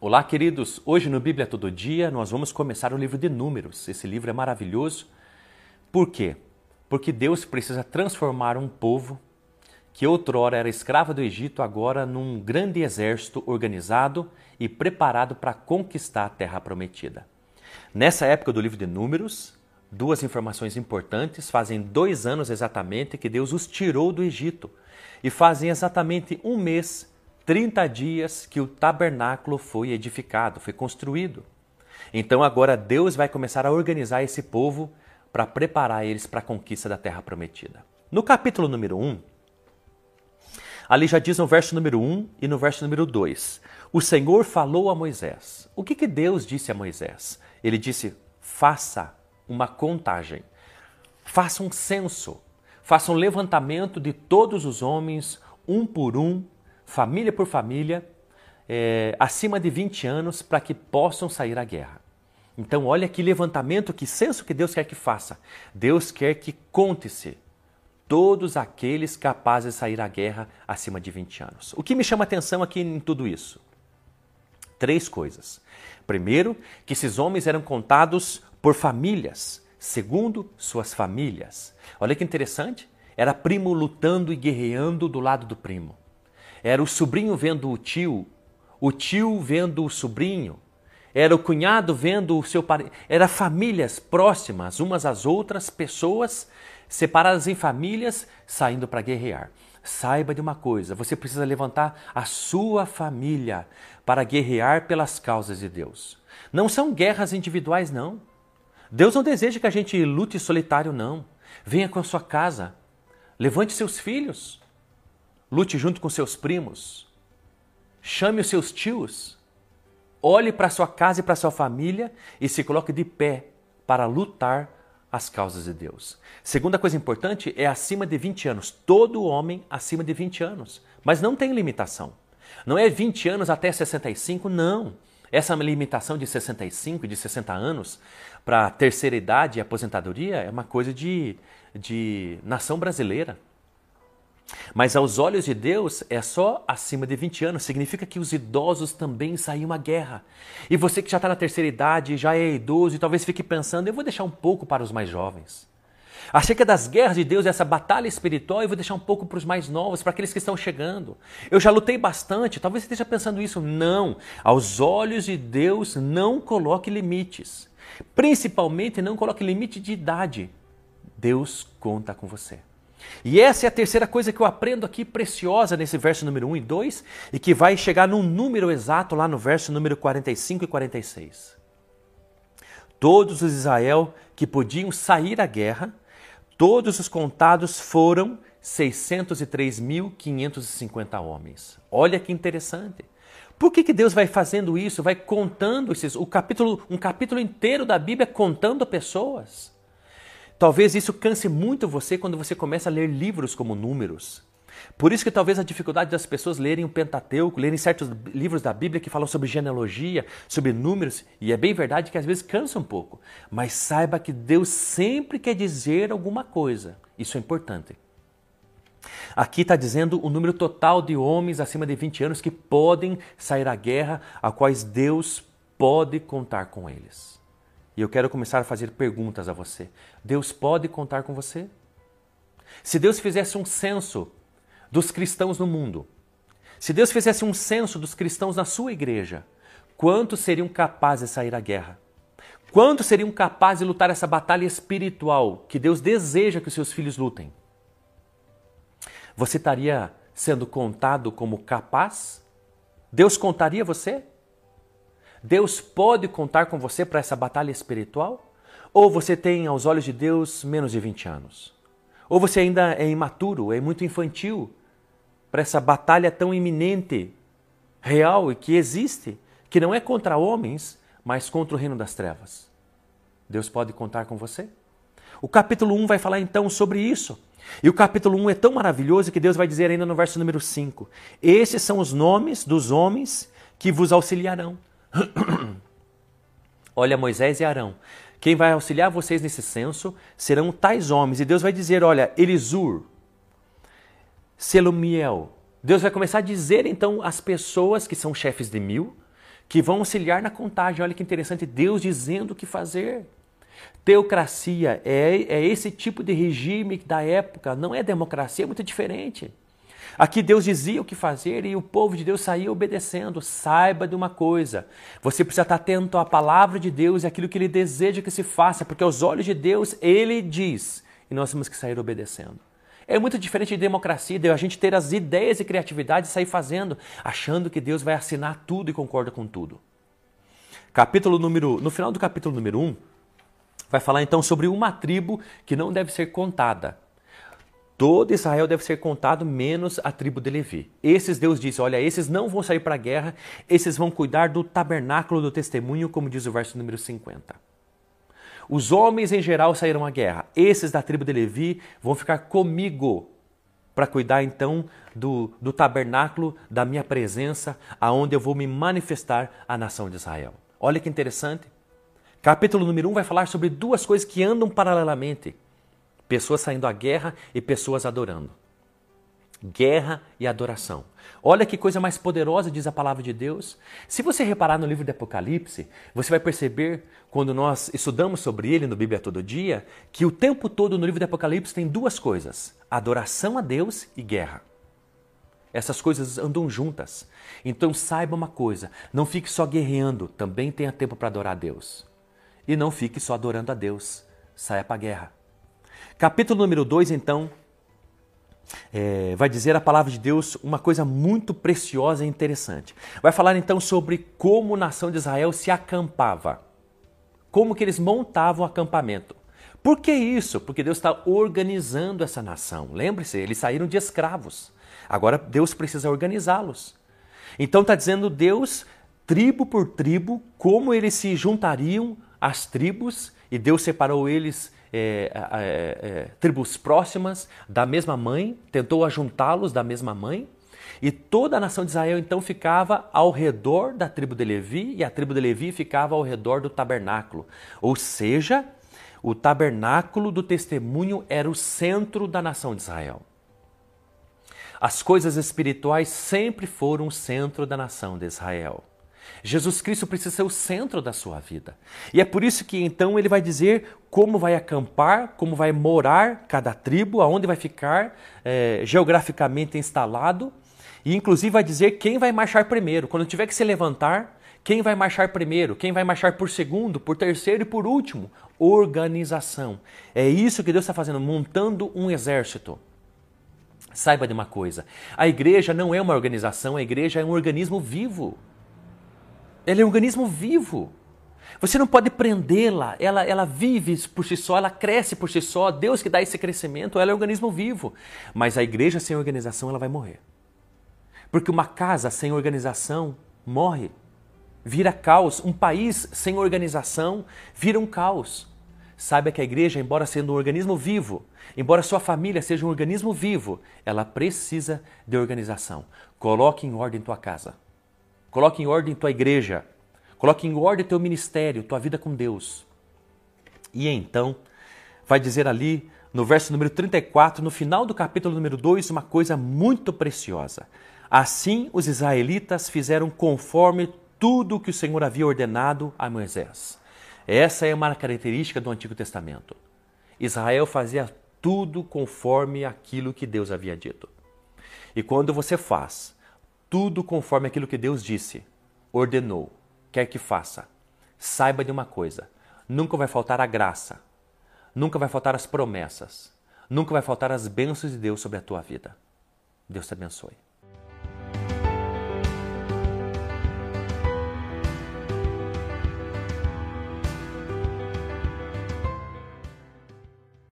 Olá, queridos! Hoje no Bíblia Todo Dia nós vamos começar o livro de Números. Esse livro é maravilhoso. Por quê? Porque Deus precisa transformar um povo que outrora era escravo do Egito, agora num grande exército organizado e preparado para conquistar a terra prometida. Nessa época do livro de Números, duas informações importantes: fazem dois anos exatamente que Deus os tirou do Egito, e fazem exatamente um mês 30 dias que o tabernáculo foi edificado, foi construído. Então agora Deus vai começar a organizar esse povo para preparar eles para a conquista da terra prometida. No capítulo número 1, ali já diz no verso número 1 e no verso número 2: O Senhor falou a Moisés. O que, que Deus disse a Moisés? Ele disse: faça uma contagem, faça um censo, faça um levantamento de todos os homens, um por um, família por família, é, acima de 20 anos, para que possam sair à guerra. Então, olha que levantamento, que senso que Deus quer que faça. Deus quer que conte-se todos aqueles capazes de sair à guerra acima de 20 anos. O que me chama atenção aqui em tudo isso? Três coisas. Primeiro, que esses homens eram contados por famílias, segundo suas famílias. Olha que interessante. Era primo lutando e guerreando do lado do primo. Era o sobrinho vendo o tio, o tio vendo o sobrinho, era o cunhado vendo o seu parente. Era famílias próximas umas às outras, pessoas separadas em famílias saindo para guerrear. Saiba de uma coisa: você precisa levantar a sua família para guerrear pelas causas de Deus. Não são guerras individuais, não. Deus não deseja que a gente lute solitário, não. Venha com a sua casa, levante seus filhos, Lute junto com seus primos. Chame os seus tios. Olhe para sua casa e para sua família e se coloque de pé para lutar as causas de Deus. Segunda coisa importante é acima de 20 anos. Todo homem acima de 20 anos. Mas não tem limitação. Não é 20 anos até 65, não. Essa limitação de 65, de 60 anos para terceira idade e aposentadoria é uma coisa de, de nação brasileira. Mas aos olhos de Deus é só acima de 20 anos, significa que os idosos também saíam à guerra. E você que já está na terceira idade, já é idoso e talvez fique pensando, eu vou deixar um pouco para os mais jovens. Acerca das guerras de Deus, essa batalha espiritual, eu vou deixar um pouco para os mais novos, para aqueles que estão chegando. Eu já lutei bastante, talvez você esteja pensando isso. Não, aos olhos de Deus, não coloque limites. Principalmente, não coloque limite de idade. Deus conta com você. E essa é a terceira coisa que eu aprendo aqui, preciosa, nesse verso número 1 e 2, e que vai chegar num número exato lá no verso número 45 e 46. Todos os Israel que podiam sair à guerra, todos os contados foram 603.550 homens. Olha que interessante. Por que, que Deus vai fazendo isso? Vai contando esses, o capítulo, um capítulo inteiro da Bíblia contando pessoas. Talvez isso canse muito você quando você começa a ler livros como Números. Por isso que talvez a dificuldade das pessoas lerem o Pentateuco, lerem certos livros da Bíblia que falam sobre genealogia, sobre números, e é bem verdade que às vezes cansa um pouco. Mas saiba que Deus sempre quer dizer alguma coisa. Isso é importante. Aqui está dizendo o número total de homens acima de 20 anos que podem sair à guerra, a quais Deus pode contar com eles. E eu quero começar a fazer perguntas a você. Deus pode contar com você? Se Deus fizesse um censo dos cristãos no mundo, se Deus fizesse um censo dos cristãos na sua igreja, quantos seriam capazes de sair à guerra? Quantos seriam capazes de lutar essa batalha espiritual que Deus deseja que os seus filhos lutem? Você estaria sendo contado como capaz? Deus contaria você? Deus pode contar com você para essa batalha espiritual? Ou você tem, aos olhos de Deus, menos de 20 anos? Ou você ainda é imaturo, é muito infantil para essa batalha tão iminente, real e que existe, que não é contra homens, mas contra o reino das trevas? Deus pode contar com você? O capítulo 1 vai falar então sobre isso. E o capítulo 1 é tão maravilhoso que Deus vai dizer ainda no verso número 5: Esses são os nomes dos homens que vos auxiliarão. Olha Moisés e Arão. Quem vai auxiliar vocês nesse censo serão tais homens. E Deus vai dizer: olha, Elisur, Selumiel. Deus vai começar a dizer então as pessoas que são chefes de mil, que vão auxiliar na contagem. Olha que interessante, Deus dizendo o que fazer. Teocracia é, é esse tipo de regime da época, não é democracia, é muito diferente. Aqui Deus dizia o que fazer e o povo de Deus saía obedecendo. Saiba de uma coisa: você precisa estar atento à palavra de Deus e aquilo que Ele deseja que se faça, porque aos olhos de Deus Ele diz e nós temos que sair obedecendo. É muito diferente de democracia, de a gente ter as ideias e criatividade e sair fazendo, achando que Deus vai assinar tudo e concorda com tudo. Capítulo número, no final do capítulo número 1, vai falar então sobre uma tribo que não deve ser contada. Todo Israel deve ser contado, menos a tribo de Levi. Esses Deus disse: olha, esses não vão sair para a guerra, esses vão cuidar do tabernáculo do testemunho, como diz o verso número 50. Os homens em geral saíram à guerra. Esses da tribo de Levi vão ficar comigo para cuidar então do, do tabernáculo da minha presença, aonde eu vou me manifestar à nação de Israel. Olha que interessante. Capítulo número 1 vai falar sobre duas coisas que andam paralelamente Pessoas saindo à guerra e pessoas adorando. Guerra e adoração. Olha que coisa mais poderosa diz a palavra de Deus. Se você reparar no livro de Apocalipse, você vai perceber, quando nós estudamos sobre ele no Bíblia Todo Dia, que o tempo todo no livro de Apocalipse tem duas coisas: adoração a Deus e guerra. Essas coisas andam juntas. Então saiba uma coisa: não fique só guerreando, também tenha tempo para adorar a Deus. E não fique só adorando a Deus, saia para a guerra. Capítulo número 2, então, é, vai dizer a palavra de Deus uma coisa muito preciosa e interessante. Vai falar então sobre como a nação de Israel se acampava, como que eles montavam o acampamento. Por que isso? Porque Deus está organizando essa nação. Lembre-se, eles saíram de escravos. Agora Deus precisa organizá-los. Então está dizendo Deus, tribo por tribo, como eles se juntariam às tribos, e Deus separou eles é, é, tribos próximas da mesma mãe, tentou ajuntá-los da mesma mãe. E toda a nação de Israel então ficava ao redor da tribo de Levi e a tribo de Levi ficava ao redor do tabernáculo. Ou seja, o tabernáculo do testemunho era o centro da nação de Israel. As coisas espirituais sempre foram o centro da nação de Israel. Jesus Cristo precisa ser o centro da sua vida. E é por isso que então ele vai dizer como vai acampar, como vai morar cada tribo, aonde vai ficar é, geograficamente instalado. E inclusive vai dizer quem vai marchar primeiro. Quando tiver que se levantar, quem vai marchar primeiro, quem vai marchar por segundo, por terceiro e por último. Organização. É isso que Deus está fazendo, montando um exército. Saiba de uma coisa: a igreja não é uma organização, a igreja é um organismo vivo. Ela é um organismo vivo. Você não pode prendê-la, ela, ela vive por si só, ela cresce por si só, Deus que dá esse crescimento, ela é um organismo vivo. Mas a igreja sem organização, ela vai morrer. Porque uma casa sem organização morre, vira caos. Um país sem organização vira um caos. Saiba que a igreja, embora sendo um organismo vivo, embora sua família seja um organismo vivo, ela precisa de organização. Coloque em ordem tua casa. Coloque em ordem tua igreja. Coloque em ordem teu ministério, tua vida com Deus. E então, vai dizer ali no verso número 34, no final do capítulo número 2, uma coisa muito preciosa. Assim os israelitas fizeram conforme tudo o que o Senhor havia ordenado a Moisés. Essa é uma característica do Antigo Testamento. Israel fazia tudo conforme aquilo que Deus havia dito. E quando você faz tudo conforme aquilo que Deus disse, ordenou, quer que faça. Saiba de uma coisa: nunca vai faltar a graça, nunca vai faltar as promessas, nunca vai faltar as bênçãos de Deus sobre a tua vida. Deus te abençoe.